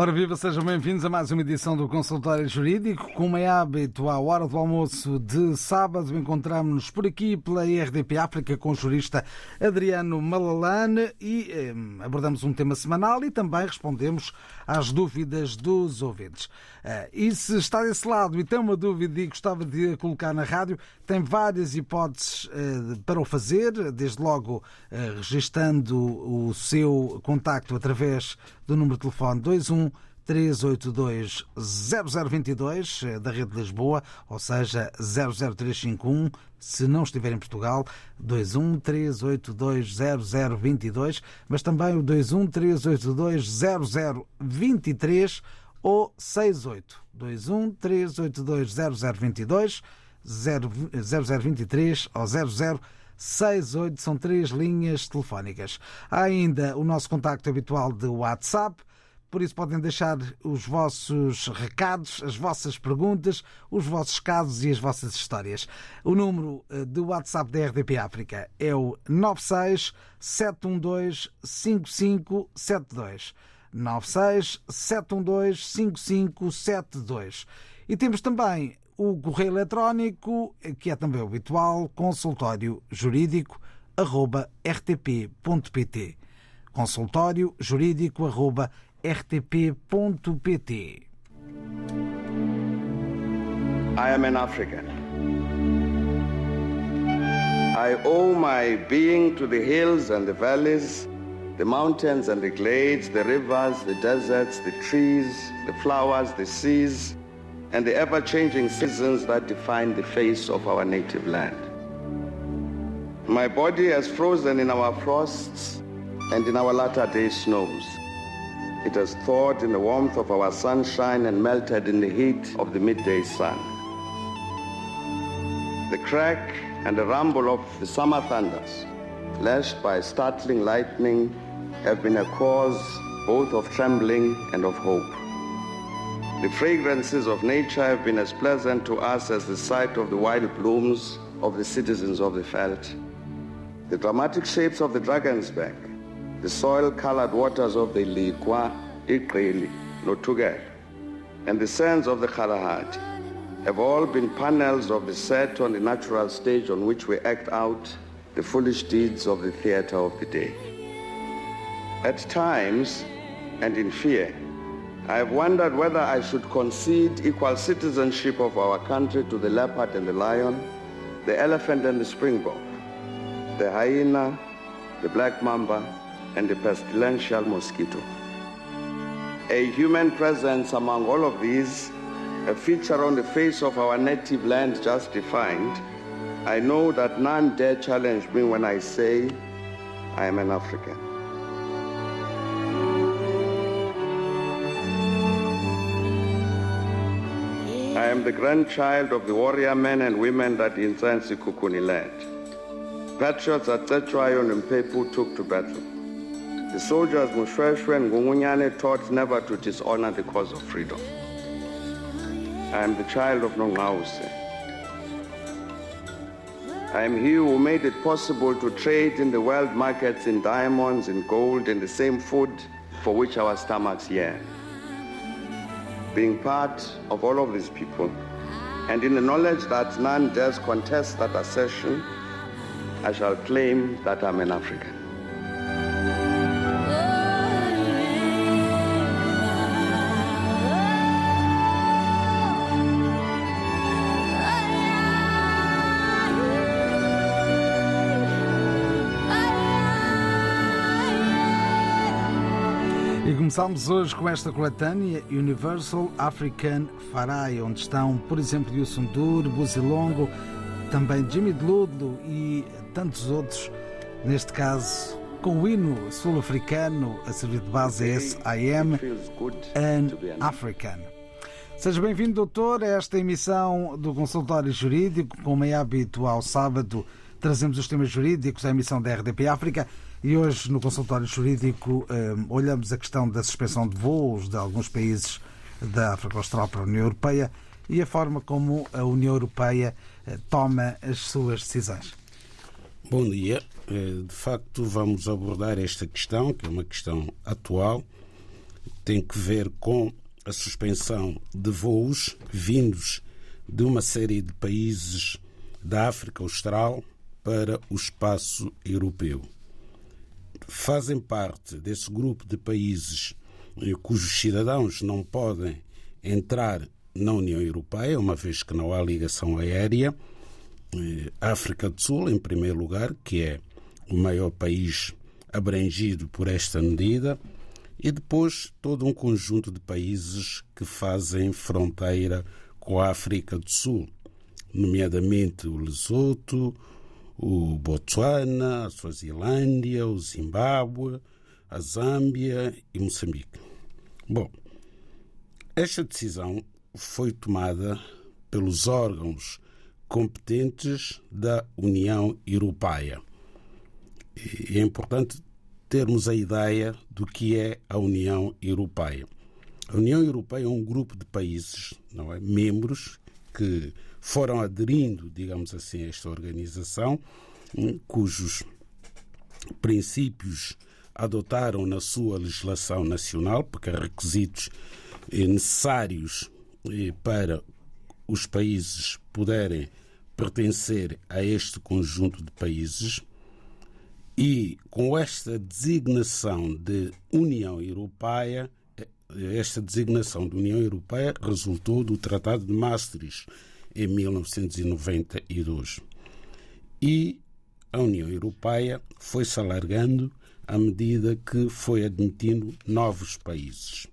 Ora viva, sejam bem-vindos a mais uma edição do Consultório Jurídico. Como é hábito, à hora do almoço de sábado, encontramos-nos por aqui pela RDP África com o jurista Adriano Malalane e eh, abordamos um tema semanal e também respondemos às dúvidas dos ouvintes. Uh, e se está desse lado e tem uma dúvida e gostava de a colocar na rádio, tem várias hipóteses uh, para o fazer, desde logo uh, registando o seu contacto através do número de telefone 21 382 0022 da Rede de Lisboa, ou seja, 00351, se não estiver em Portugal, 21 382 0022, mas também o 21 382 0023 ou 68 21 382 0022 0023 ou 0068 são três linhas telefónicas. Há ainda o nosso contacto habitual de WhatsApp, por isso podem deixar os vossos recados, as vossas perguntas, os vossos casos e as vossas histórias. O número eh, de WhatsApp da RDP África é o 96 712 5572. 96 712 5572. E temos também o correio eletrónico, que é também habitual, consultório jurídico rtp.pt consultório jurídico rtp.pt I am an African. I owe my being to the hills and the valleys the mountains and the glades, the rivers, the deserts, the trees, the flowers, the seas, and the ever changing seasons that define the face of our native land. My body has frozen in our frosts and in our latter day snows. It has thawed in the warmth of our sunshine and melted in the heat of the midday sun. The crack and the rumble of the summer thunders, lashed by startling lightning, have been a cause both of trembling and of hope. The fragrances of nature have been as pleasant to us as the sight of the wild blooms of the citizens of the veldt. The dramatic shapes of the dragon's back, the soil-colored waters of the Liqua, Iqeli, Notugel, and the sands of the Kalahari have all been panels of the set on the natural stage on which we act out the foolish deeds of the theater of the day. At times, and in fear, I have wondered whether I should concede equal citizenship of our country to the leopard and the lion, the elephant and the springbok, the hyena, the black mamba, and the pestilential mosquito. A human presence among all of these, a feature on the face of our native land just defined, I know that none dare challenge me when I say I am an African. Am the grandchild of the warrior men and women that Insansi Kukuni led. Patriots at Tetwayo and Mpepu took to battle. The soldiers Mushweshwe and Gungunyane taught never to dishonor the cause of freedom. I am the child of Nongause. I am he who made it possible to trade in the world markets in diamonds, in gold, in the same food for which our stomachs yearn being part of all of these people, and in the knowledge that none dares contest that assertion, I shall claim that I'm an African. Começamos hoje com esta coletânea Universal African Farai, onde estão, por exemplo, Yusun Dur, Buzilongo, também Jimmy Dludo e tantos outros, neste caso com o hino sul-africano a servir de base é esse I Am an African. Seja bem-vindo, doutor, a esta emissão do Consultório Jurídico. Como é hábito ao sábado, trazemos os temas jurídicos à emissão da RDP África E hoje, no consultório jurídico, olhamos a questão da suspensão de voos de alguns países da África Austral para a União Europeia e a forma como a União Europeia eh, toma as suas decisões. Bom dia. Eh, de facto, vamos abordar esta questão, que é uma questão atual, tem que ver com a suspensão de voos vindos de uma série de países da África Austral para o espaço europeu. Fazem parte desse grupo de países eh, cujos cidadãos não podem entrar na União Europeia, uma vez que não há ligação aérea. Eh, África do Sul, em primeiro lugar, que é o maior país abrangido por esta medida, e depois todo um conjunto de países que fazem fronteira com a África do Sul, nomeadamente o Lesoto, o Botsuana, a Suazilândia, o Zimbábue, a Zâmbia e Moçambique. Bom, esta decisão foi tomada pelos órgãos competentes da União Europeia. E é importante termos a ideia do que é a União Europeia. A União Europeia é um grupo de países, não é, membros que foram aderindo, digamos assim, a esta organização, cujos princípios adotaram na sua legislação nacional, porque há requisitos eh, necessários eh, para os países poderem pertencer a este conjunto de países. E com esta designação de União Europeia, eh, esta designação de União Europeia resultou do Tratado de Maastricht em 1992. E a União Europeia foi-se alargando à medida que foi admitindo novos países.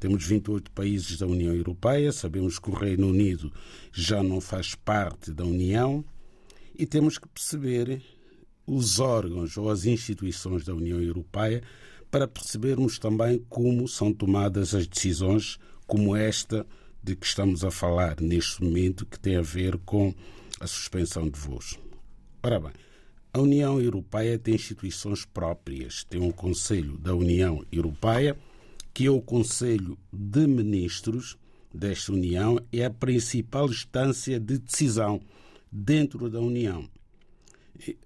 Temos 28 países da União Europeia, sabemos que o Reino Unido já não faz parte da União e temos que perceber os órgãos ou as instituições da União Europeia para percebermos também como são tomadas as decisões como esta de que estamos a falar neste momento, que tem a ver com a suspensão de voos. Ora bem, a União Europeia tem instituições próprias. Tem um Conselho da União Europeia, que é o Conselho de Ministros desta União, é a principal instância de decisão dentro da União.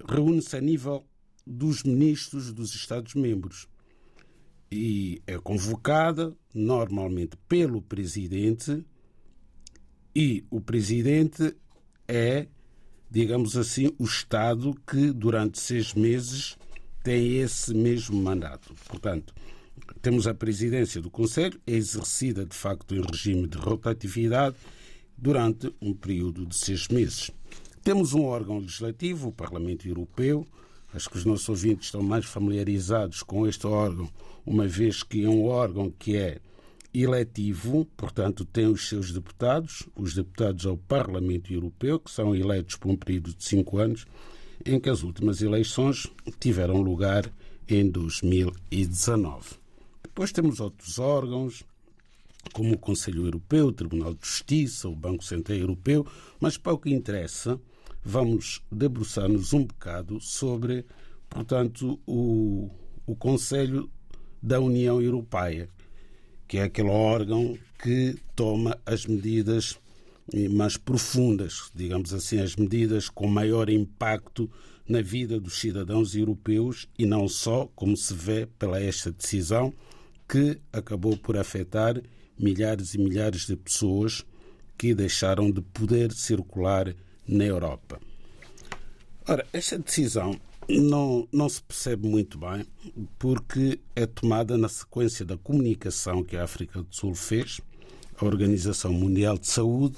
Reúne-se a nível dos ministros dos Estados-membros e é convocada normalmente pelo presidente e o presidente é digamos assim, o Estado que durante seis meses tem esse mesmo mandato. Portanto, temos a presidência do Conselho, é exercida de facto em regime de rotatividade durante um período de seis meses. Temos um órgão legislativo, o Parlamento Europeu. Acho que os nossos ouvintes estão mais familiarizados com este órgão, uma vez que é um órgão que é eletivo, portanto, tem os seus deputados, os deputados ao Parlamento Europeu, que são eleitos por um período de cinco anos, em que as últimas eleições tiveram lugar em 2019. Depois temos outros órgãos, como o Conselho Europeu, o Tribunal de Justiça, o Banco Central Europeu, mas para o que interessa, vamos debruçar-nos um bocado sobre, portanto, o, o Conselho da União Europeia, que é aquele órgão que toma as medidas mais profundas, digamos assim, as medidas com maior impacto na vida dos cidadãos europeus e não só, como se vê pela esta decisão, que acabou por afetar milhares e milhares de pessoas que deixaram de poder circular na Europa. Ora, esta decisão não, não se percebe muito bem, porque é tomada na sequência da comunicação que a África do Sul fez à Organização Mundial de Saúde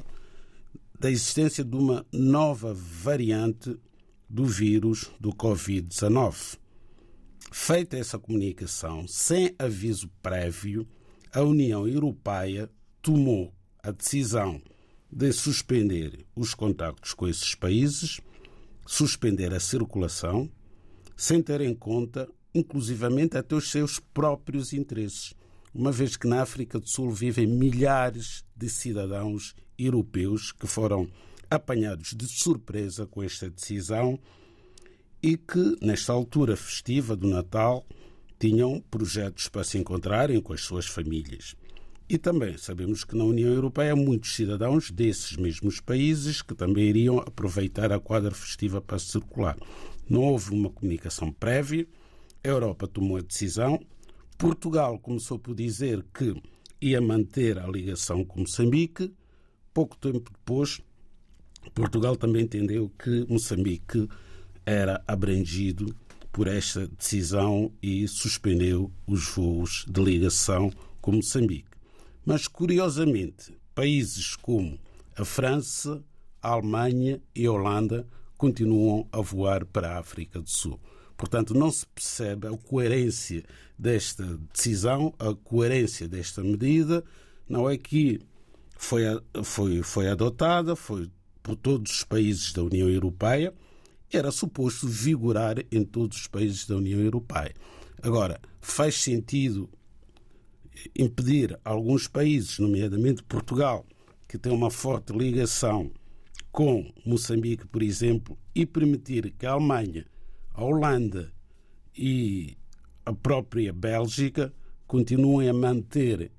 da existência de uma nova variante do vírus do Covid-19. Feita essa comunicação, sem aviso prévio, a União Europeia tomou a decisão de suspender os contactos com esses países, suspender a circulação sem ter em conta, inclusivamente, até os seus próprios interesses, uma vez que na África do Sul vivem milhares de cidadãos europeus que foram apanhados de surpresa com esta decisão e que, nesta altura festiva do Natal, tinham projetos para se encontrarem com as suas famílias. E também sabemos que na União Europeia há muitos cidadãos desses mesmos países que também iriam aproveitar a quadra festiva para circular. Não houve uma comunicação prévia, a Europa tomou a decisão, Portugal começou por dizer que ia manter a ligação com Moçambique. Pouco tempo depois, Portugal também entendeu que Moçambique era abrangido por esta decisão e suspendeu os voos de ligação com Moçambique. Mas, curiosamente, países como a França, a Alemanha e a Holanda continuam a voar para a África do Sul. Portanto, não se percebe a coerência desta decisão, a coerência desta medida. Não é que foi, foi, foi adotada, foi por todos os países da União Europeia, era suposto vigorar em todos os países da União Europeia. Agora, faz sentido impedir alguns países, nomeadamente Portugal, que tem uma forte ligação com Moçambique, por exemplo, e permitir que a Alemanha, a Holanda e a própria Bélgica continuem a manter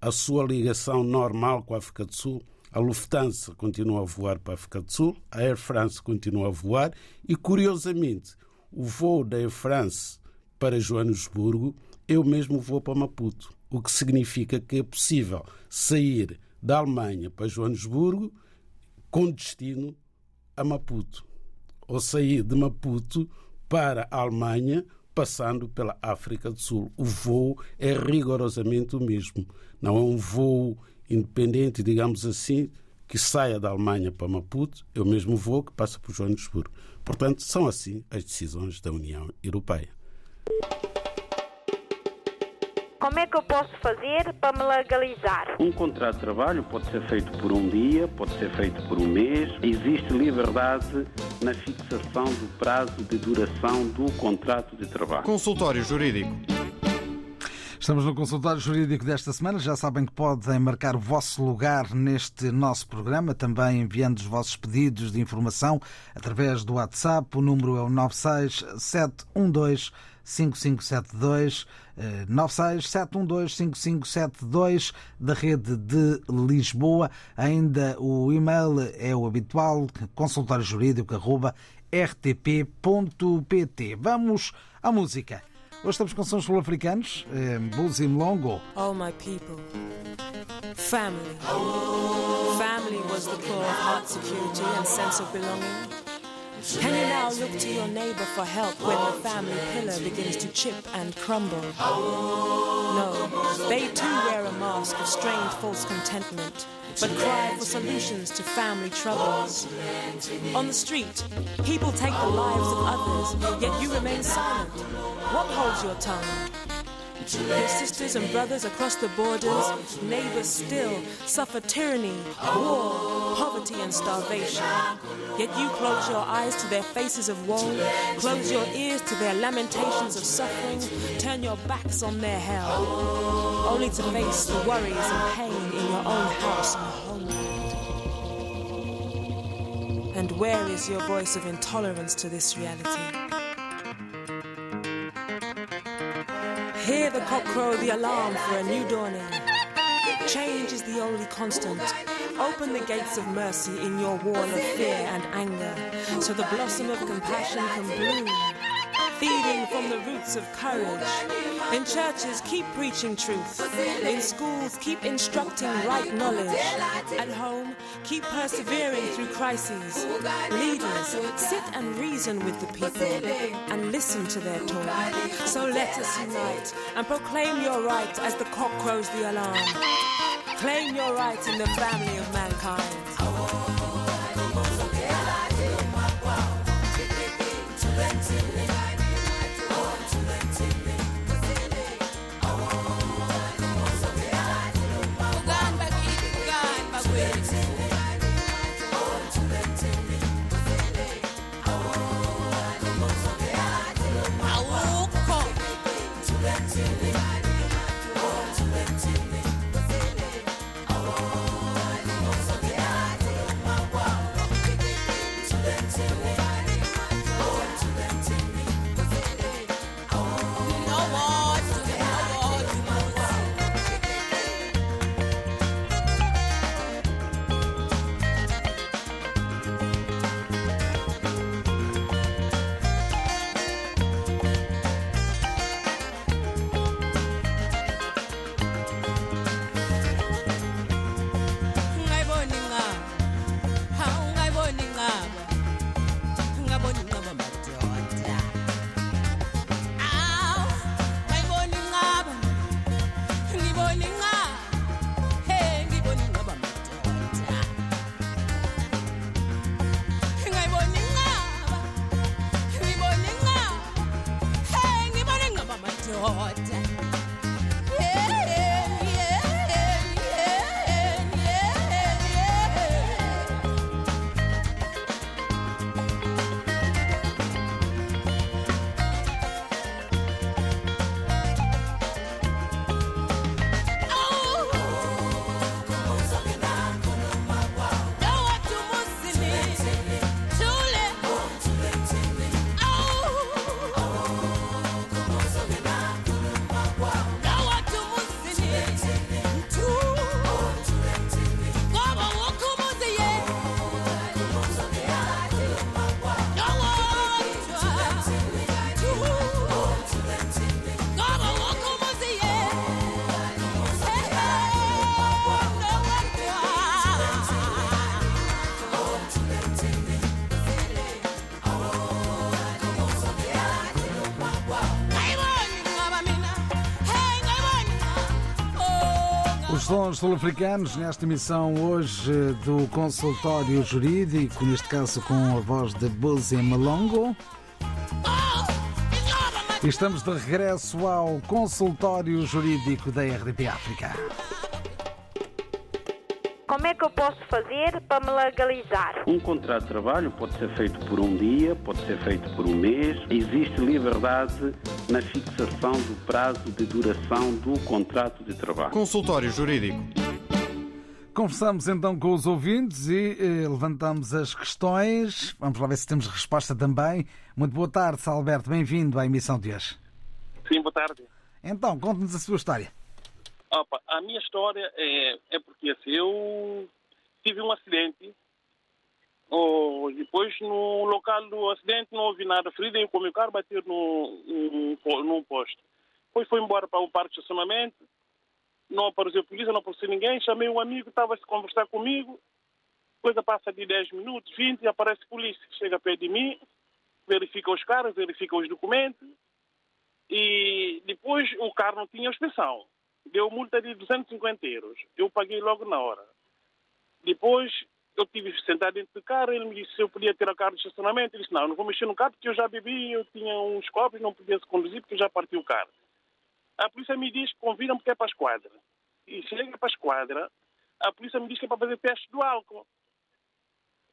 a sua ligação normal com a África do Sul. A Lufthansa continua a voar para a África do Sul, a Air France continua a voar e, curiosamente, o voo da Air France para Joanesburgo, eu mesmo vou para Maputo o que significa que é possível sair da Alemanha para Joanesburgo com destino a Maputo, ou sair de Maputo para a Alemanha passando pela África do Sul. O voo é rigorosamente o mesmo. Não é um voo independente, digamos assim, que saia da Alemanha para Maputo, é o mesmo voo que passa por Joanesburgo. Portanto, são assim as decisões da União Europeia. Como é que eu posso fazer para me legalizar? Um contrato de trabalho pode ser feito por um dia, pode ser feito por um mês. Existe liberdade na fixação do prazo de duração do contrato de trabalho. Consultório Jurídico. Estamos no consultório jurídico desta semana. Já sabem que podem marcar o vosso lugar neste nosso programa, também enviando os vossos pedidos de informação através do WhatsApp. O número é o 96712 5572 967125572 da rede de Lisboa. Ainda o e-mail é o habitual consultóriojurídico.rtp.pt. Vamos à música. Hoje estamos com sons sul-africanos, Bulls in Longo. All my people. Family. Family was the core of heart security and sense of belonging. Can you now look to your neighbor for help when the family pillar begins to chip and crumble? No, they too wear a mask of strained false contentment, but cry for solutions to family troubles. On the street, people take the lives of others, yet you remain silent. What holds your tongue? Your sisters and brothers across the borders, neighbors still suffer tyranny, war, poverty, and starvation. Yet you close your eyes to their faces of woe, close your ears to their lamentations of suffering, turn your backs on their hell, only to face the worries and pain in your own house and homeland. And where is your voice of intolerance to this reality? Hear the cock crow the alarm for a new dawning. Change is the only constant. Open the gates of mercy in your wall of fear and anger, so the blossom of compassion can bloom. Feeding from the roots of courage. In churches, keep preaching truth. In schools, keep instructing right knowledge. At home, keep persevering through crises. Leaders, sit and reason with the people and listen to their talk. So let us unite and proclaim your right as the cock crows the alarm. Claim your right in the family of mankind. Sons sul-africanos nesta emissão hoje do consultório jurídico, neste caso com a voz de Buzi Malongo. Estamos de regresso ao consultório jurídico da RDP África. Como é que eu posso fazer para me legalizar? Um contrato de trabalho pode ser feito por um dia, pode ser feito por um mês. Existe liberdade na fixação do prazo de duração do contrato de trabalho. Consultório Jurídico. Conversamos então com os ouvintes e eh, levantamos as questões. Vamos lá ver se temos resposta também. Muito boa tarde, Alberto. Bem-vindo à emissão de hoje. Sim, boa tarde. Então, conte-nos a sua história. Opa, a minha história é, é porque assim, eu tive um acidente. Oh, depois, no local do acidente, não houve nada ferido. Com o meu carro, no, no, num posto. Depois foi embora para o parque de estacionamento. Não apareceu polícia, não apareceu ninguém. Chamei um amigo, estava a conversar comigo. Coisa passa de 10 minutos, 20 e aparece polícia. Chega perto de mim, verifica os caras, verifica os documentos. E depois o carro não tinha inspeção deu multa de 250 euros. Eu paguei logo na hora. Depois, eu tive sentar dentro do carro, ele me disse se eu podia ter a carro de estacionamento. Ele disse, não, não vou mexer no carro porque eu já bebi, eu tinha uns copos, não podia se conduzir porque eu já parti o carro. A polícia me diz que convidam porque é para a esquadra. E chega para a esquadra, a polícia me diz que é para fazer teste do álcool.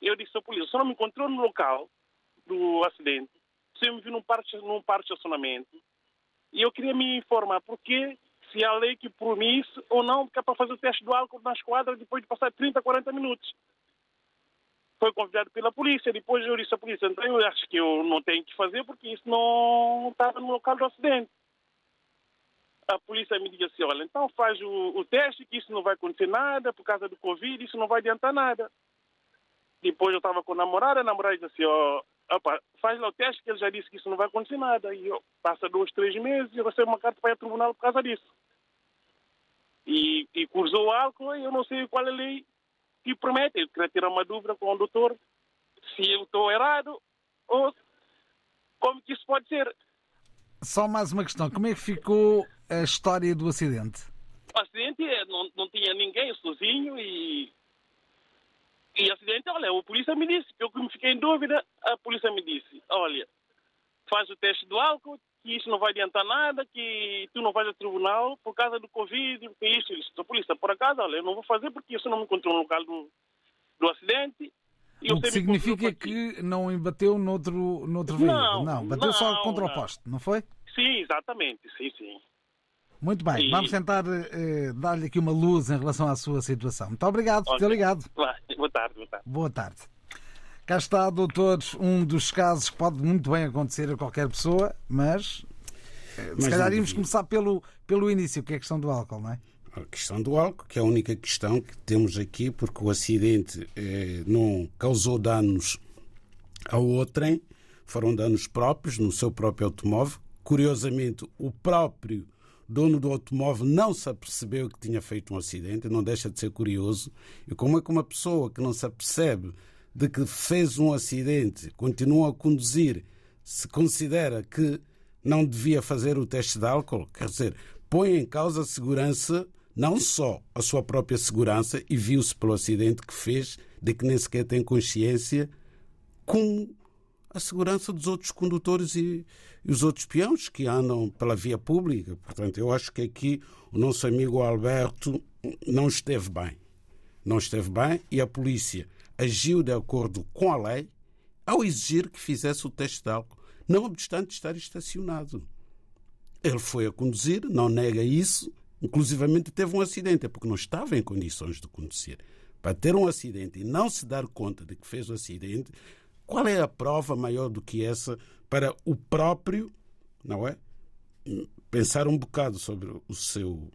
Eu disse ao polícia, só não me encontrou no local do acidente, você me viu num parque, num parque de estacionamento, e eu queria me informar porque se há lei que permite ou não, porque é para fazer o teste do álcool na esquadra depois de passar 30, 40 minutos. Foi convidado pela polícia, depois eu disse à polícia, então eu acho que eu não tenho que fazer porque isso não estava no local do acidente. A polícia me disse assim, olha, então faz o, o teste que isso não vai acontecer nada, por causa do Covid, isso não vai adiantar nada. Depois eu estava com a namorada, a namorada disse assim, ó, oh, opa, faz lá o teste que ele já disse que isso não vai acontecer nada. E eu, passa dois, três meses e eu recebo uma carta para ir ao tribunal por causa disso e, e cruzou o álcool e eu não sei qual é a lei que promete. Eu queria tirar uma dúvida com o doutor se eu estou errado ou como que isso pode ser. Só mais uma questão. Como é que ficou a história do acidente? O acidente é, não, não tinha ninguém sozinho e e acidente, olha, a polícia me disse, eu que me fiquei em dúvida, a polícia me disse, olha, faz o teste do álcool, que isso não vai adiantar nada, que tu não vais ao tribunal por causa do Covid, porque isso, isso. A polícia, por acaso, olha, eu não vou fazer porque isso não me encontrou no local do, do acidente. o que significa que não embateu noutro, noutro veículo. Não, não bateu não, só contra não. o poste, não foi? Sim, exatamente, sim, sim. Muito bem, e... vamos tentar eh, dar-lhe aqui uma luz em relação à sua situação. Muito obrigado por ter ligado. Boa tarde, boa tarde. Boa tarde. Cá está, doutores, um dos casos que pode muito bem acontecer a qualquer pessoa, mas, eh, mas se calhar íamos começar pelo, pelo início, que é a questão do álcool, não é? A questão do álcool, que é a única questão que temos aqui, porque o acidente eh, não causou danos ao outrem, foram danos próprios no seu próprio automóvel. Curiosamente, o próprio dono do automóvel não se apercebeu que tinha feito um acidente, não deixa de ser curioso. E como é que uma pessoa que não se apercebe de que fez um acidente, continua a conduzir, se considera que não devia fazer o teste de álcool, quer dizer, põe em causa a segurança, não só a sua própria segurança, e viu-se pelo acidente que fez, de que nem sequer tem consciência, como a segurança dos outros condutores e, e, os outros peões que andam pela via pública. Portanto, eu acho que aqui o nosso amigo Alberto não esteve bem. Não esteve bem e a polícia agiu de acordo com a lei ao exigir que fizesse o teste de álcool, não obstante estar estacionado. Ele foi a conduzir, não nega isso, inclusivamente teve um acidente, é porque não estava em condições de conduzir. Para ter um acidente e não se dar conta de que fez o acidente, qual é a prova maior do que essa para o próprio, não é? Pensar um bocado sobre o seu,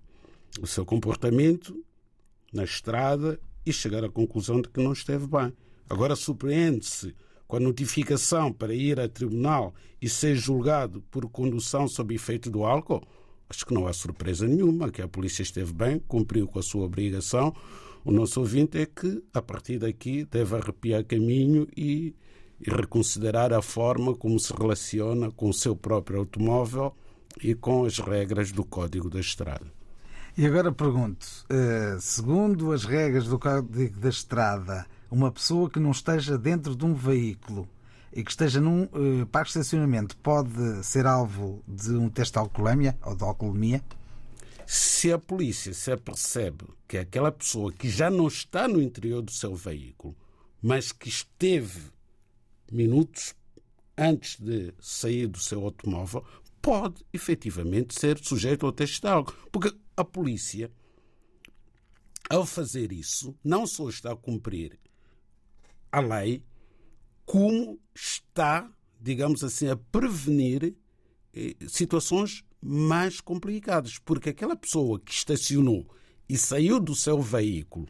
o seu comportamento na estrada e chegar à conclusão de que não esteve bem. Agora surpreende-se com a notificação para ir a tribunal e ser julgado por condução sob efeito do álcool. Acho que não há surpresa nenhuma, que a polícia esteve bem, cumpriu com a sua obrigação. O nosso ouvinte é que, a partir daqui, deve arrepiar caminho e, e reconsiderar a forma como se relaciona com o seu próprio automóvel e com as regras do Código da Estrada. E agora pergunto, uh, segundo as regras do Código da Estrada, uma pessoa que não esteja dentro de um veículo e que esteja num uh, parque de estacionamento pode ser alvo de um teste de alcoolemia ou de alcoolemia? Se a polícia se apercebe que aquela pessoa que já não está no interior do seu veículo, mas que esteve minutos antes de sair do seu automóvel, pode efetivamente ser sujeito ao teste de álcool. Porque a polícia, ao fazer isso, não só está a cumprir a lei, como está, digamos assim, a prevenir eh, situações mais complicadas. Porque aquela pessoa que estacionou e saiu do seu veículo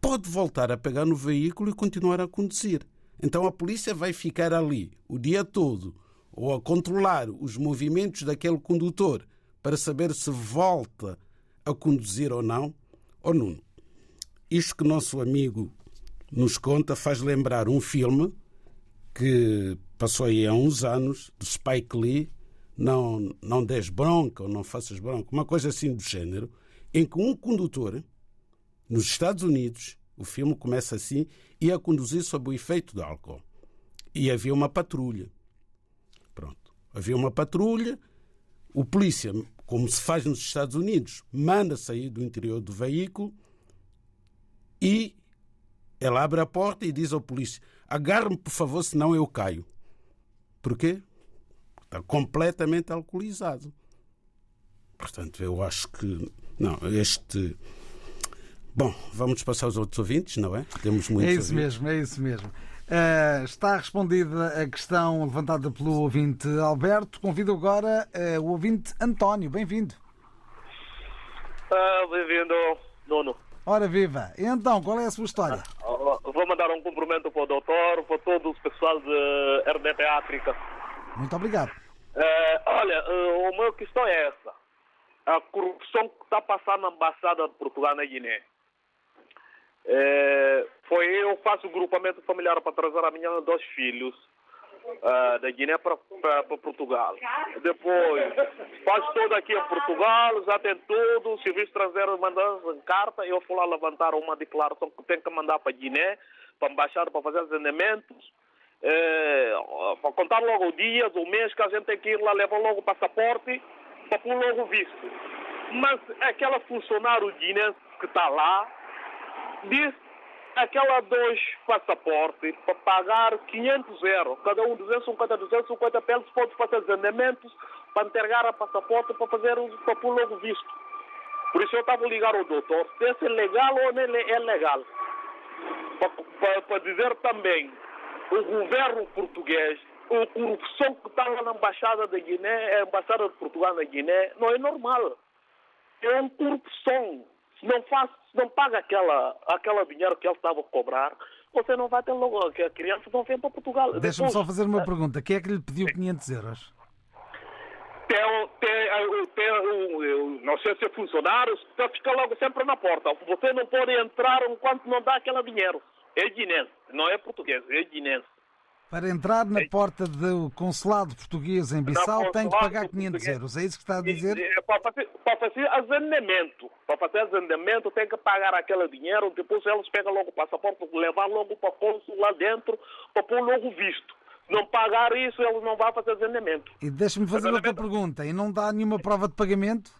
pode voltar a pegar no veículo e continuar a conduzir. Então a polícia vai ficar ali o dia todo ou a controlar os movimentos daquele condutor para saber se volta a conduzir ou não. Ou Nuno, isto que nosso amigo nos conta faz lembrar um filme que passou aí há uns anos, de Spike Lee, não, não des bronca ou não faças bronca, uma coisa assim do género, em que um condutor, nos Estados Unidos, o filme começa assim, ia conduzir sob o efeito de álcool. E havia uma patrulha. Pronto. Havia uma patrulha, o polícia, como se faz nos Estados Unidos, manda sair do interior do veículo e ela abre a porta e diz ao polícia: agarre-me, por favor, senão eu caio. Porquê? Está completamente alcoolizado. Portanto, eu acho que. Não, este. Bom, vamos passar aos outros ouvintes, não é? Temos muitos. É isso ouvintes. mesmo, é isso mesmo. Uh, está respondida a questão levantada pelo ouvinte Alberto. Convido agora uh, o ouvinte António. Bem-vindo. Uh, Bem-vindo, Nuno. Ora viva. E então, qual é a sua história? vou mandar um cumprimento para o doutor, para todo o pessoal de RDP África. Muito obrigado. olha, uh, a minha questão é essa. A corrupção que está passando na Embaixada de Portugal na Guiné. É, foi eu faço grupamento familiar para trazer a minha dois filhos uh, da Guiné para, Portugal. Depois, faz tudo aqui em Portugal, já tem tudo, o serviço estrangeiro mandou carta, eu fui lá levantar uma declaração que tem que mandar para Guiné, para embaixada, para fazer os. É, para contar logo o dia, o mês que a gente tem que ir lá, levar logo o passaporte, para pôr logo o visto. Mas aquela funcionário guinense que está lá, disse aquela dois passaportes para pagar 500 euros, cada um 250, 250 pesos, pode fazer agendamentos para entregar a passaporte para fazer para pôr logo visto. Por isso eu estava ligar ao doutor se é legal ou não é legal. Para, para, para dizer também, o governo português, a corrupção que está lá na Embaixada da Guiné, a Embaixada de Portugal na Guiné, não é normal. É uma corrupção não faz, não paga aquela, aquela dinheiro que ele estava a cobrar, você não vai ter logo, que a criança não vem para Portugal. Deixa-me só fazer uma pergunta. Quem é que lhe pediu 500 euros? Tem, tem, tem, não sei se é funcionário, está ficar logo sempre na porta. Você não pode entrar enquanto não dá aquele dinheiro. É guinense, não é português, é guinense. Para entrar na porta do consulado português em Bissau tem que pagar 500 euros. É isso que está a dizer? É, para fazer, para fazer. Para fazer agendamento tem que pagar aquele dinheiro. Depois eles pegam logo o passaporte, levar logo para o consul lá dentro para pôr logo visto. Não pagar isso, eles não vão fazer agendamento. E deixa-me fazer outra pergunta. E não dá nenhuma prova de pagamento?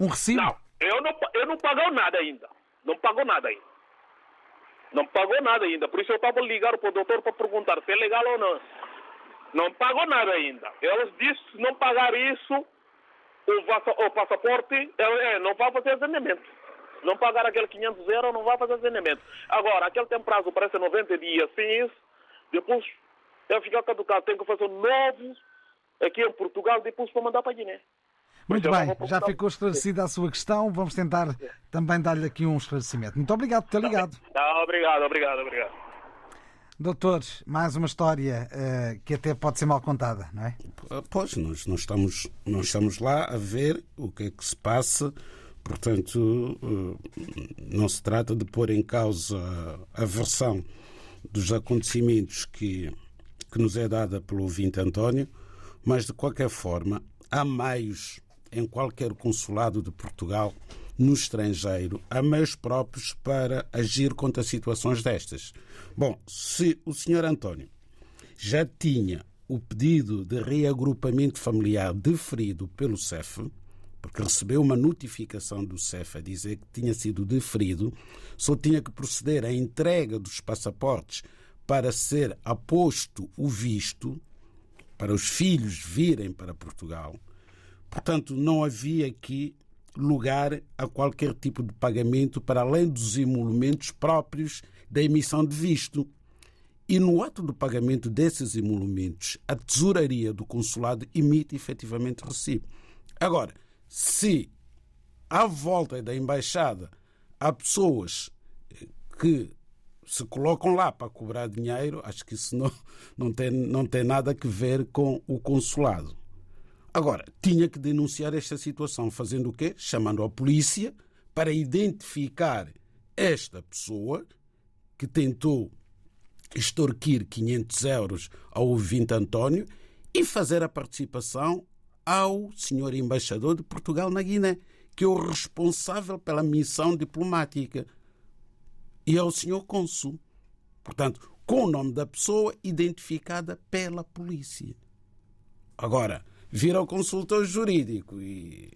Um recibo? Não, eu não, eu não pago nada ainda. Não pago nada ainda. Não pagou nada ainda. Por isso eu estava ligar para o doutor para perguntar se é legal ou não. Não pagou nada ainda. Eles disseram se não pagar isso, o, passaporte, é, não vai fazer agendamento. Não pagar aquele 500 euros, não vai fazer agendamento. Agora, aquele tem prazo, parece 90 dias. Sem isso, depois ele fica caducado. Tem que fazer novos aqui em Portugal, depois para mandar para Guiné. Muito bem, já ficou esclarecida a sua questão. Vamos tentar também dar-lhe aqui um esclarecimento. Muito obrigado por ter ligado. Tá, obrigado, obrigado, obrigado. Doutores, mais uma história uh, que até pode ser mal contada, não é? Pois, nós, nós, estamos, nós estamos lá a ver o que é que se passa, portanto, uh, não se trata de pôr em causa a versão dos acontecimentos que, que nos é dada pelo ouvinte António, mas de qualquer forma, há meios em qualquer consulado de Portugal no estrangeiro a meios próprios para agir contra situações destas. Bom, se o Sr. António já tinha o pedido de reagrupamento familiar deferido pelo CEF, porque recebeu uma notificação do CEF a dizer que tinha sido deferido, só tinha que proceder à entrega dos passaportes para ser aposto o visto, para os filhos virem para Portugal. Portanto, não havia aqui lugar a qualquer tipo de pagamento para além dos emolumentos próprios da emissão de visto. E no ato do pagamento desses emolumentos, a tesouraria do consulado emite efetivamente recibo. Agora, se à volta da embaixada há pessoas que se colocam lá para cobrar dinheiro, acho que isso não, não, tem, não tem nada a ver com o consulado. Agora, tinha que denunciar esta situação, fazendo o quê? Chamando a polícia para identificar esta pessoa que tentou extorquir 500 euros ao ouvinte António e fazer a participação ao senhor embaixador de Portugal na Guiné, que é o responsável pela missão diplomática, e ao senhor cônsul. Portanto, com o nome da pessoa identificada pela polícia. Agora, vir ao consultor jurídico e,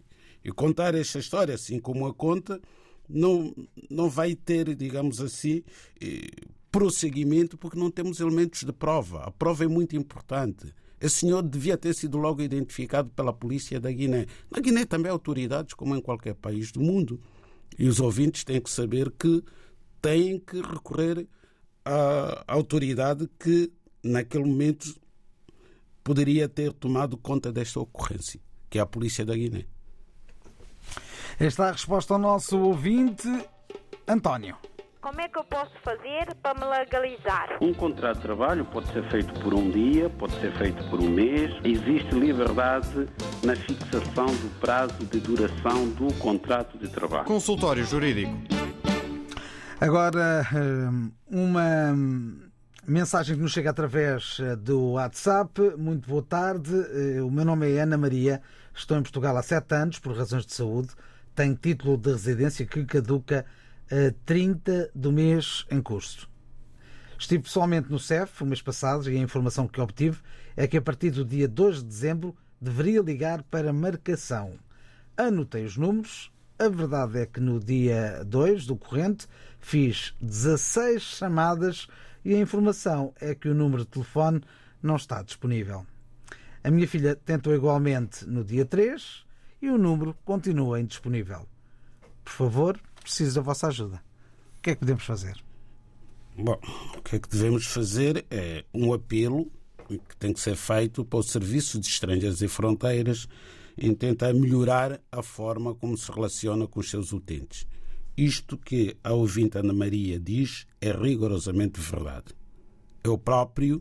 e contar esta história assim como a conta, não, não vai ter, digamos assim, eh, prosseguimento porque não temos elementos de prova. A prova é muito importante. Esse senhor devia ter sido logo identificado pela polícia da Guiné. Na Guiné também há autoridades, como em qualquer país do mundo. E os ouvintes têm que saber que têm que recorrer à autoridade que, naquele momento, poderia ter tomado conta desta ocorrência, que é a polícia da Guiné. Esta é a resposta ao nosso ouvinte, António. Como é que eu posso fazer para me legalizar? Um contrato de trabalho pode ser feito por um dia, pode ser feito por um mês. Existe liberdade na fixação do prazo de duração do contrato de trabalho. Consultório Jurídico. Agora, hum, uma Mensagem que nos chega através eh, do WhatsApp. Muito boa tarde. Eh, o meu nome é Ana Maria. Estou em Portugal há sete anos por razões de saúde. Tenho título de residência que caduca a 30 do mês em curso. Estive pessoalmente no CEF o mês passado e a informação que obtive é que a partir do dia 2 de dezembro deveria ligar para marcação. Anotei os números. A verdade é que no dia 2 do corrente fiz 16 chamadas e a informação é que o número de telefone não está disponível. A minha filha tentou igualmente no dia 3 e o número continua indisponível. Por favor, preciso da vossa ajuda. O que é que podemos fazer? Bom, o que é que devemos fazer é um apelo que tem que ser feito para o Serviço de Estrangeiros e Fronteiras em tentar melhorar a forma como se relaciona com os seus utentes. Isto que a ouvinte Ana Maria diz é rigorosamente verdade. Eu próprio,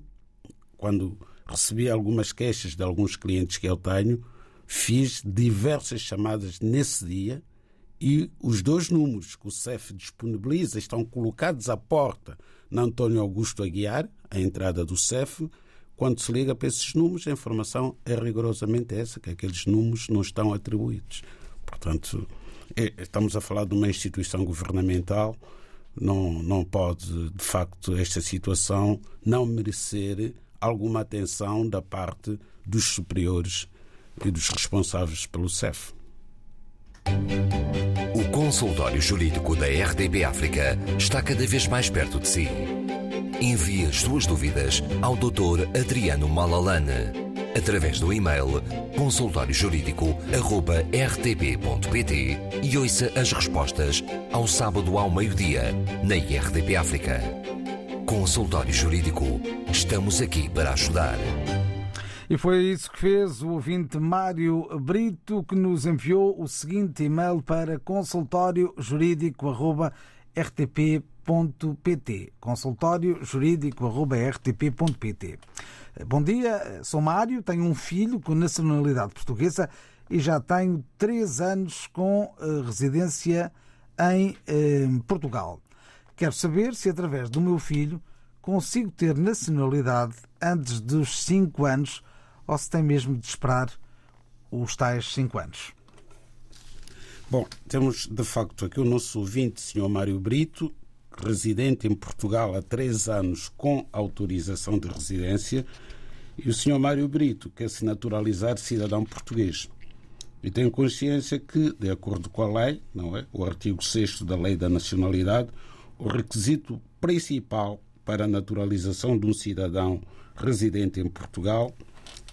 quando recebi algumas queixas de alguns clientes que eu tenho, fiz diversas chamadas nesse dia e os dois números que o CEF disponibiliza estão colocados à porta na António Augusto Aguiar, a entrada do CEF. Quando se liga para esses números, a informação é rigorosamente essa, que aqueles números não estão atribuídos. Portanto, estamos a falar de uma instituição governamental, não, não pode, de facto, esta situação não merecer alguma atenção da parte dos superiores e dos responsáveis pelo CEF. O consultório jurídico da RDB África está cada vez mais perto de si. Envie as suas dúvidas ao Dr. Adriano Malalane através do e-mail consultóriojurídico.rtp.pt e ouça as respostas ao sábado ao meio-dia na IRTP África. Consultório Jurídico. Estamos aqui para ajudar. E foi isso que fez o ouvinte Mário Brito, que nos enviou o seguinte e-mail para consultóriojurídico.rtp.pt consultóriojurídico.rtp.pt Bom dia, sou Mário, tenho um filho com nacionalidade portuguesa e já tenho três anos com eh, residência em eh, Portugal. Quero saber se, através do meu filho, consigo ter nacionalidade antes dos cinco anos ou se tem mesmo de esperar os tais cinco anos. Bom, temos de facto aqui o nosso ouvinte, Sr. Mário Brito, residente em Portugal há três anos com autorização de residência, e o Sr. Mário Brito quer se naturalizar cidadão português. E tem consciência que, de acordo com a lei, não é, o artigo 6 da Lei da Nacionalidade, o requisito principal para a naturalização de um cidadão residente em Portugal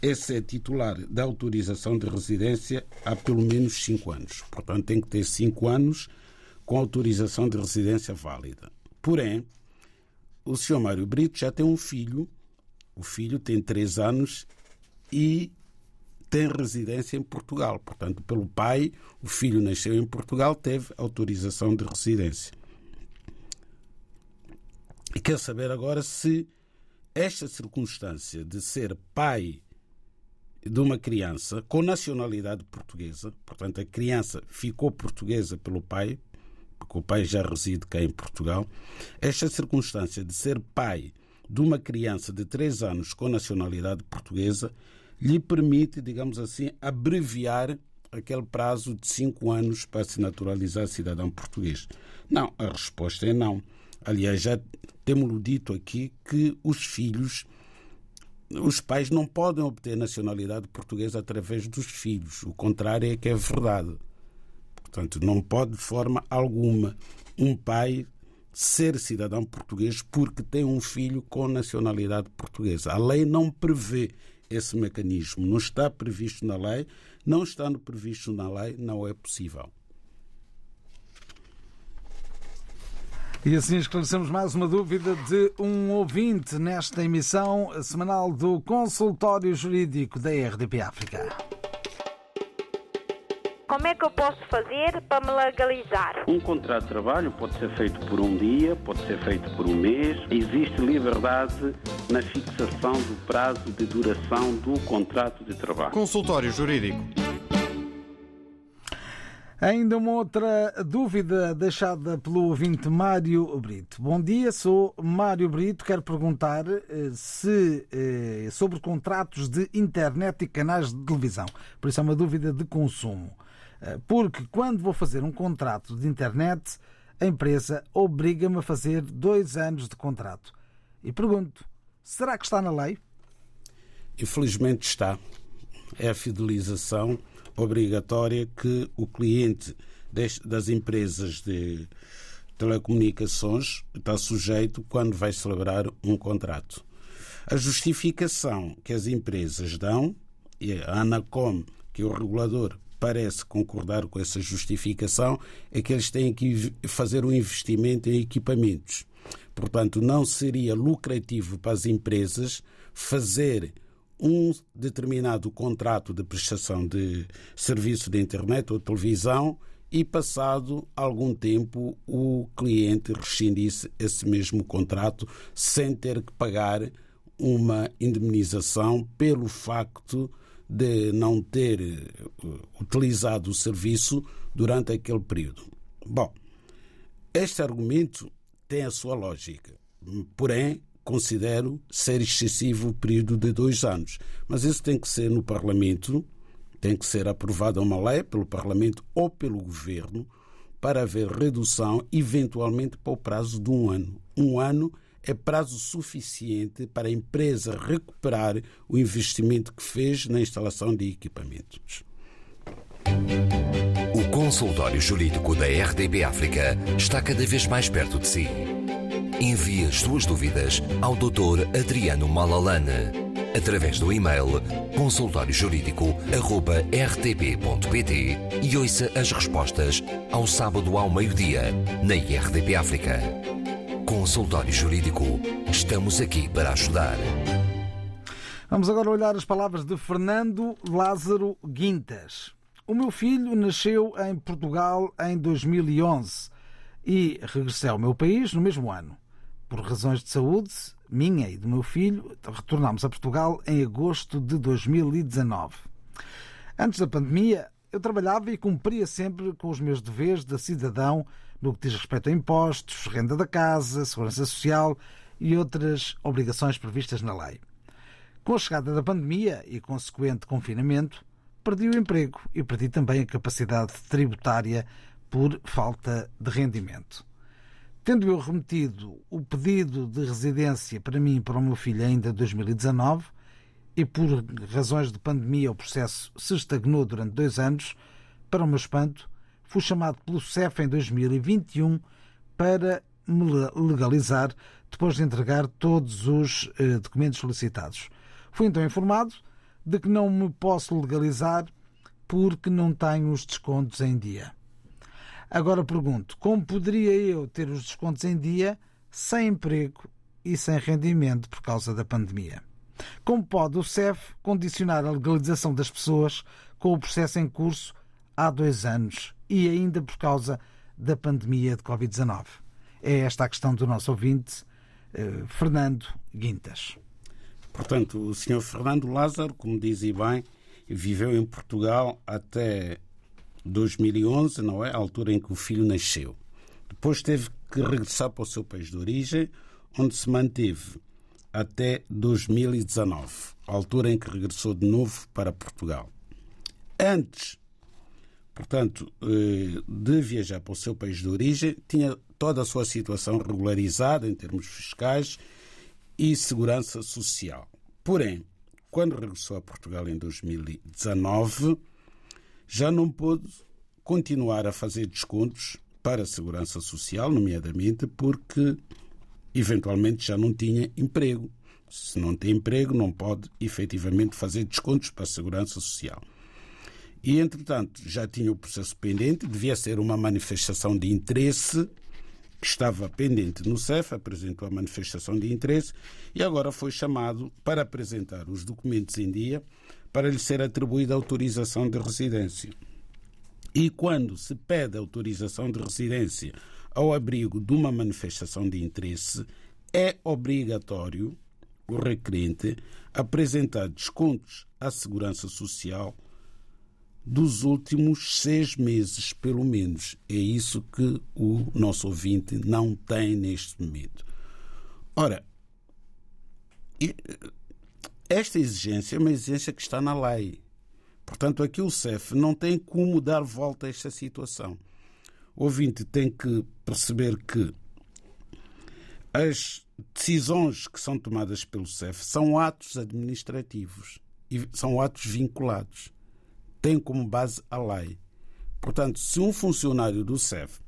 é ser titular da autorização de residência há pelo menos cinco anos. Portanto, tem que ter cinco anos com autorização de residência válida. Porém, o senhor Mário Brito já tem um filho, o filho tem três anos e tem residência em Portugal. Portanto, pelo pai, o filho nasceu em Portugal, teve autorização de residência. E quer saber agora se esta circunstância de ser pai de uma criança com nacionalidade portuguesa, portanto, a criança ficou portuguesa pelo pai, porque o pai já reside cá em Portugal, esta circunstância de ser pai de uma criança de 3 anos com nacionalidade portuguesa lhe permite, digamos assim, abreviar aquele prazo de 5 anos para se naturalizar cidadão português. Não, a resposta é não. Aliás, já temos dito aqui que os filhos, os pais não podem obter nacionalidade portuguesa através dos filhos. O contrário é que é verdade. Portanto, não pode de forma alguma um pai ser cidadão português porque tem um filho com nacionalidade portuguesa. A lei não prevê esse mecanismo. Não está previsto na lei, não estando previsto na lei, não é possível. E assim esclarecemos mais uma dúvida de um ouvinte nesta emissão semanal do Consultório Jurídico da RDP África. Como é que eu posso fazer para me legalizar? Um contrato de trabalho pode ser feito por um dia, pode ser feito por um mês. Existe liberdade na fixação do prazo de duração do contrato de trabalho. Consultório Jurídico. Ainda uma outra dúvida deixada pelo ouvinte Mário Brito. Bom dia, sou Mário Brito. Quero perguntar eh, se eh, sobre contratos de internet e canais de televisão. Por isso é uma dúvida de consumo. Eh, porque quando vou fazer um contrato de internet, a empresa obriga-me a fazer dois anos de contrato. E pergunto: será que está na lei? Infelizmente está. É a fidelização obrigatória que o cliente das empresas de telecomunicações está sujeito quando vai celebrar um contrato. A justificação que as empresas dão, e a ANACOM, que é o regulador, parece concordar com essa justificação, é que eles têm que fazer um investimento em equipamentos. Portanto, não seria lucrativo para as empresas fazer um determinado contrato de prestação de serviço de internet ou televisão e, passado algum tempo, o cliente rescindisse esse mesmo contrato sem ter que pagar uma indemnização pelo facto de não ter eh, utilizado o serviço durante aquele período. Bom, este argumento tem a sua lógica, porém considero ser excessivo o período de dois anos. Mas isso tem que ser no Parlamento, tem que ser aprovada uma lei pelo Parlamento ou pelo Governo para haver redução, eventualmente para o prazo de um ano. Um ano é prazo suficiente para a empresa recuperar o investimento que fez na instalação de equipamentos. O consultório jurídico da RDB África está cada vez mais perto de si. Envie as suas dúvidas ao Dr. Adriano Malalane através do e-mail consultóriojurídico.rtp.pt e ouça as respostas ao sábado ao meio-dia na RDP África. Consultório Jurídico. Estamos aqui para ajudar. Vamos agora olhar as palavras de Fernando Lázaro Guintas. O meu filho nasceu em Portugal em 2011 e regressei ao meu país no mesmo ano. Por razões de saúde, minha e do meu filho, retornámos a Portugal em agosto de 2019. Antes da pandemia, eu trabalhava e cumpria sempre com os meus deveres de cidadão no que diz respeito a impostos, renda da casa, segurança social e outras obrigações previstas na lei. Com a chegada da pandemia e consequente confinamento, perdi o emprego e perdi também a capacidade tributária por falta de rendimento. Tendo eu remetido o pedido de residência para mim e para o meu filho ainda em 2019, e por razões de pandemia o processo se estagnou durante dois anos, para o meu espanto, fui chamado pelo CEF em 2021 para me legalizar depois de entregar todos os eh, documentos solicitados. Fui então informado de que não me posso legalizar porque não tenho os descontos em dia. Agora pergunto: como poderia eu ter os descontos em dia sem emprego e sem rendimento por causa da pandemia? Como pode o CEF condicionar a legalização das pessoas com o processo em curso há dois anos e ainda por causa da pandemia de Covid-19? É esta a questão do nosso ouvinte, eh, Fernando Guintas. Portanto, o Sr. Fernando Lázaro, como dizia bem, viveu em Portugal até 2011, não é? A altura em que o filho nasceu. Depois teve que regressar para o seu país de origem, onde se manteve até 2019, a altura em que regressou de novo para Portugal. Antes, portanto, eh, de viajar para o seu país de origem, tinha toda a sua situação regularizada em termos fiscais e segurança social. Porém, quando regressou a Portugal em 2019, já não pôde continuar a fazer descontos para a segurança social, nomeadamente porque eventualmente já não tinha emprego. Se não tem emprego, não pode efetivamente fazer descontos para a segurança social. E, entretanto, já tinha o processo pendente, devia ser uma manifestação de interesse que estava pendente no CEF, apresentou a manifestação de interesse e agora foi chamado para apresentar os documentos em dia para lhe ser atribuída autorização de residência. E quando se pede autorização de residência ao abrigo de uma manifestação de interesse, é obrigatório o requerente apresentar descontos à Segurança Social dos últimos seis meses, pelo menos. É isso que o nosso ouvinte não tem neste momento. Ora, esta exigência é uma exigência que está na lei. Portanto, aqui o CEF não tem como dar volta a esta situação. O ouvinte tem que perceber que as decisões que são tomadas pelo CEF são atos administrativos e são atos vinculados. Tem como base a lei. Portanto, se um funcionário do CEF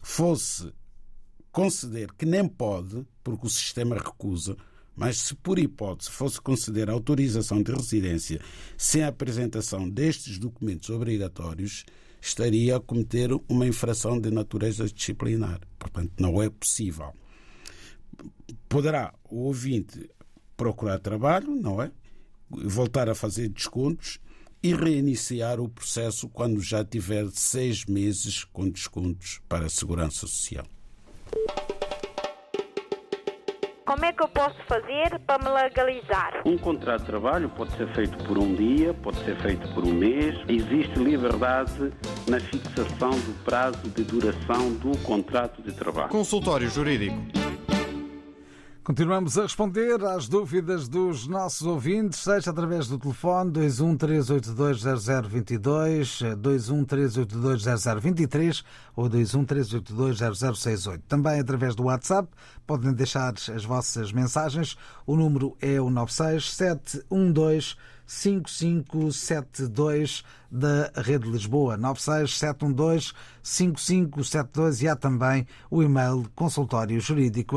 fosse conceder que nem pode, porque o sistema recusa, mas se por hipótese fosse conceder autorização de residência sem a apresentação destes documentos obrigatórios, estaria a cometer uma infração de natureza disciplinar. Portanto, não é possível. Poderá o ouvinte procurar trabalho, não é? Voltar a fazer descontos e reiniciar o processo quando já tiver seis meses com descontos para a Segurança Social. Como é que eu posso fazer para me legalizar? Um contrato de trabalho pode ser feito por um dia, pode ser feito por um mês. Existe liberdade na fixação do prazo de duração do contrato de trabalho. Consultório Jurídico. Continuamos a responder às dúvidas dos nossos ouvintes, seja através do telefone 213820022, 213820023 ou 213820068. Também através do WhatsApp, podem deixar as vossas mensagens. O número é o 96712 5572 da Rede Lisboa, 96712 5572 e há também o e-mail consultório jurídico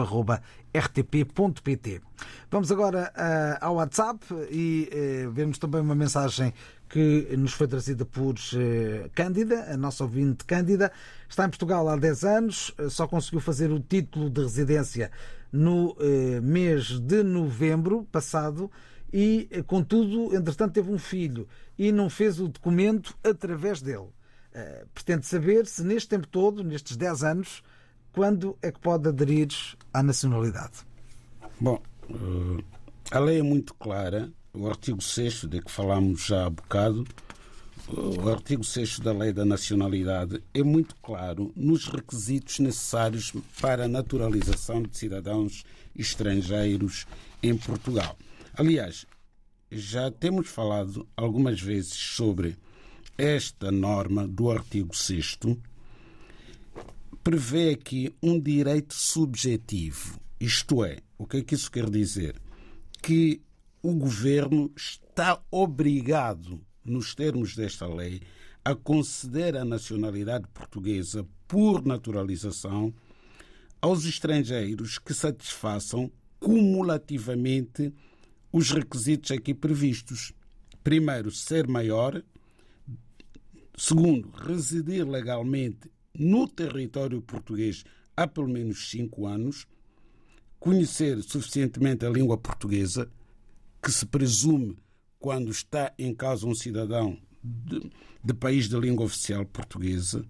rtp.pt. Vamos agora uh, ao WhatsApp e uh, vemos também uma mensagem que nos foi trazida por uh, Cândida, a nossa ouvinte Cândida. Está em Portugal há 10 anos, só conseguiu fazer o título de residência no mês de novembro passado e, contudo, entretanto, teve um filho e não fez o documento através dele. Uh, pretende saber se neste tempo todo, nestes 10 anos, quando é que pode aderir à nacionalidade? Bom, uh, a lei é muito clara. O artigo 6 de que falámos já há bocado, o artigo 6 da Lei da Nacionalidade é muito claro nos requisitos necessários para a naturalização de cidadãos estrangeiros em Portugal. Aliás, já temos falado algumas vezes sobre esta norma do artigo 6 prevê aqui um direito subjetivo. Isto é, o que é que isso quer dizer? Que o governo está obrigado, nos termos desta lei, a conceder a nacionalidade portuguesa por naturalização aos estrangeiros que satisfaçam cumulativamente os requisitos aqui previstos. Primeiro, ser maior. Segundo, residir legalmente no território português há pelo menos cinco anos, conhecer suficientemente a língua portuguesa, que se presume quando está em causa um cidadão de, de país de língua oficial portuguesa.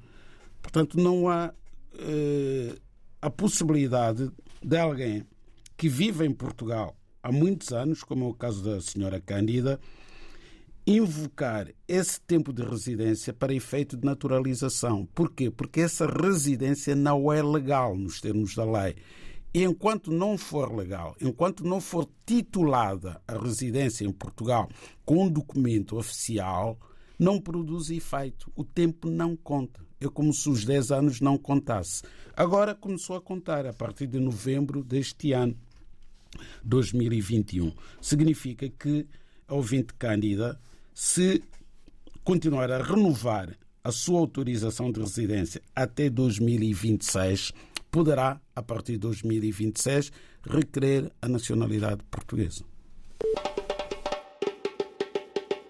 Portanto, não há eh, a possibilidade de alguém que vive em Portugal há muitos anos, como é o caso da senhora Cândida, invocar esse tempo de residência para efeito de naturalização. Porquê? Porque essa residência não é legal nos termos da lei. E enquanto não for legal, enquanto não for titulada a residência em Portugal com um documento oficial, não produz efeito. O tempo não conta. É como se os 10 anos não contasse. Agora começou a contar a partir de novembro deste ano, 2021. Significa que a ouvinte cândida se continuar a renovar a sua autorização de residência até 2026, poderá, a partir de 2026, requerer a nacionalidade portuguesa.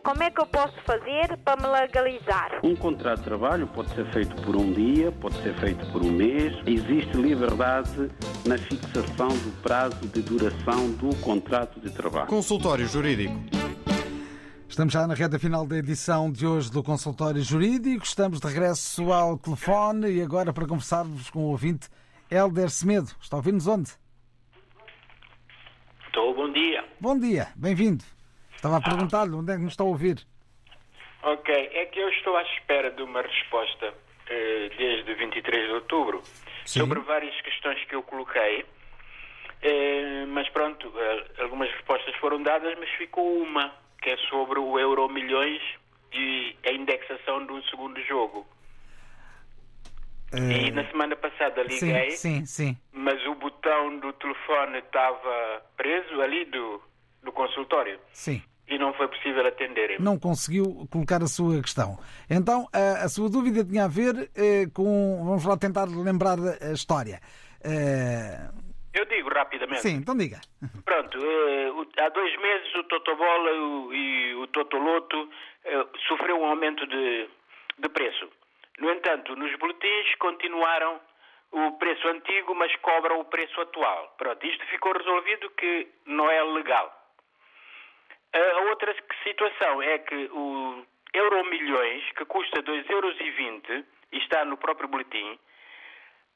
Como é que eu posso fazer para me legalizar? Um contrato de trabalho pode ser feito por um dia, pode ser feito por um mês. Existe liberdade na fixação do prazo de duração do contrato de trabalho. Consultório Jurídico. Estamos já na reta final da edição de hoje do Consultório Jurídico. Estamos de regresso ao telefone e agora para conversarmos com o ouvinte Helder Semedo. Está a ouvir-nos onde? Estou, bom dia. Bom dia, bem-vindo. Estava a perguntar-lhe onde é que nos está a ouvir. Ok, é que eu estou à espera de uma resposta eh, desde 23 de outubro Sim. sobre várias questões que eu coloquei. Eh, mas pronto, eh, algumas respostas foram dadas, mas ficou uma, que é sobre o Euro Milhões e a indexação do segundo jogo. E na semana passada liguei, Sim, sim, sim. mas o botão do telefone estava preso ali do, do consultório Sim. E não foi possível atender. Não conseguiu colocar a sua questão. Então, a, a sua dúvida tinha a ver eh, com. Vamos lá tentar lembrar a história. Eh, Eu digo rapidamente. sim, então diga. Pronto, eh, há dois meses o Totobola e o- e o Totoloto eh, sofreu um aumento de, de preço. No entanto, nos boletins continuaram o preço antigo, mas cobram o preço atual. Pronto, isto ficou resolvido que não é legal. A outra situação é que o Euro Milhões, que custa 2,20 euros e está no próprio boletim,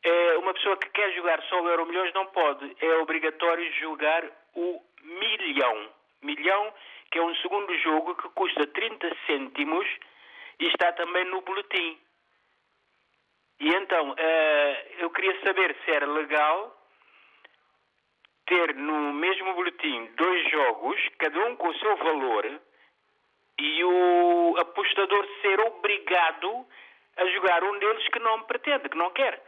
é, uma pessoa que quer jogar só o Euro Milhões não pode. É obrigatório jogar o Milhão. Milhão, que é um segundo jogo que custa 30 cêntimos e está também no boletim. E então, eh, eu queria saber se era legal ter no mesmo boletim dois jogos, cada um com o seu valor, e o apostador ser obrigado a jogar um deles que não pretende, que não quer.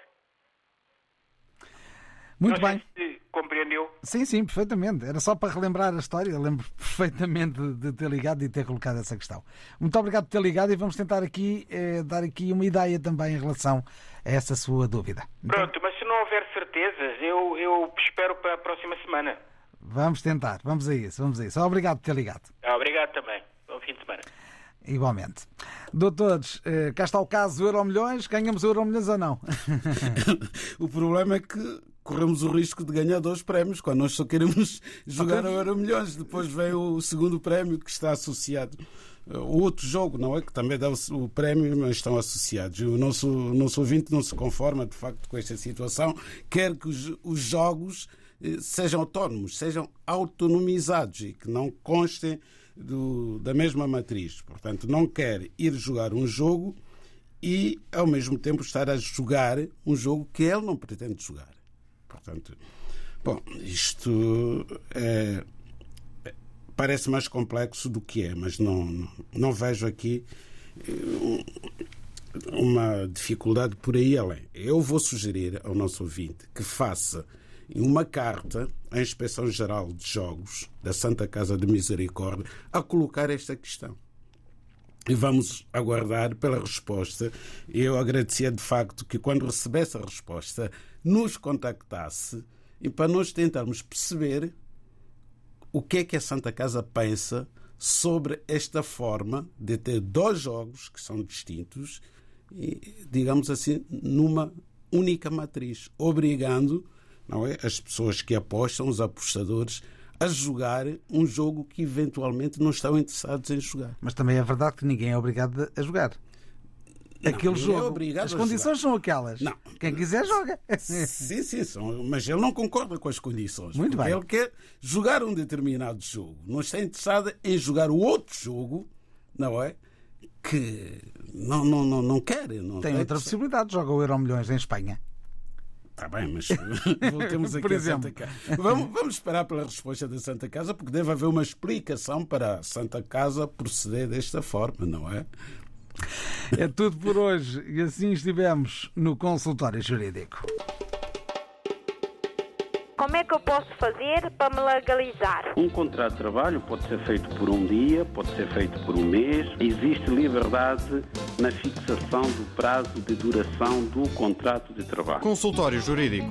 Muito não bem. se compreendeu. Sim, sim, perfeitamente. Era só para relembrar a história. Eu lembro perfeitamente de ter ligado e ter colocado essa questão. Muito obrigado por ter ligado e vamos tentar aqui eh, dar aqui uma ideia também em relação a essa sua dúvida. Pronto, mas se não houver certezas, eu, eu espero para a próxima semana. Vamos tentar, vamos a isso, vamos a isso. Obrigado por ter ligado. Ah, Obrigado também. Bom fim de semana. Igualmente. Doutores, eh, cá está o caso do Euro Milhões. Ganhamos o Euro Milhões ou não? o problema é que corremos o risco de ganhar dois prémios quando nós só queremos jogar ao Euro Milhões. Depois vem o segundo prémio que está associado. O outro jogo, não é? Que também dá o o prémio, mas estão associados. O nosso, o nosso ouvinte não se conforma, de facto, com esta situação. Quer que os, os jogos eh, sejam autónomos, sejam autonomizados e que não constem do, da mesma matriz. Portanto, não quer ir jogar um jogo e, ao mesmo tempo, estar a jogar um jogo que ele não pretende jogar. Portanto, bom, isto é, parece mais complexo do que é, mas não, não, vejo aqui uma dificuldade por aí além. Eu vou sugerir ao nosso ouvinte que faça uma carta à Inspeção Geral de Jogos da Santa Casa de Misericórdia a colocar esta questão. E vamos aguardar pela resposta. Eu agradecia de facto que, quando recebesse a resposta, nos contactasse e para nós tentarmos perceber o que é que a Santa Casa pensa sobre esta forma de ter dois jogos que são distintos, e, digamos assim, numa única matriz, obrigando não é, as pessoas que apostam, os apostadores, a jogar um jogo que eventualmente não estão interessados em jogar. Mas também é verdade que ninguém é obrigado a jogar. Aquele não, jogo. É as condições são aquelas. Não. Quem quiser joga. Sim, sim, são, mas ele não concorda com as condições. Muito bem. Ele quer jogar um determinado jogo. Não está interessado em jogar o outro jogo, não é? Que não, não, não, não quer. Não tem outra possibilidade. Joga o Euro Milhões em Espanha. Está bem, mas voltemos aqui Por a. Santa Casa. Vamos, vamos esperar pela resposta da Santa Casa, porque deve haver uma explicação para a Santa Casa proceder desta forma, não é? É tudo por hoje e assim estivemos no consultório jurídico. Como é que eu posso fazer para me legalizar? Um contrato de trabalho pode ser feito por um dia, pode ser feito por um mês. Existe liberdade na fixação do prazo de duração do contrato de trabalho. Consultório Jurídico.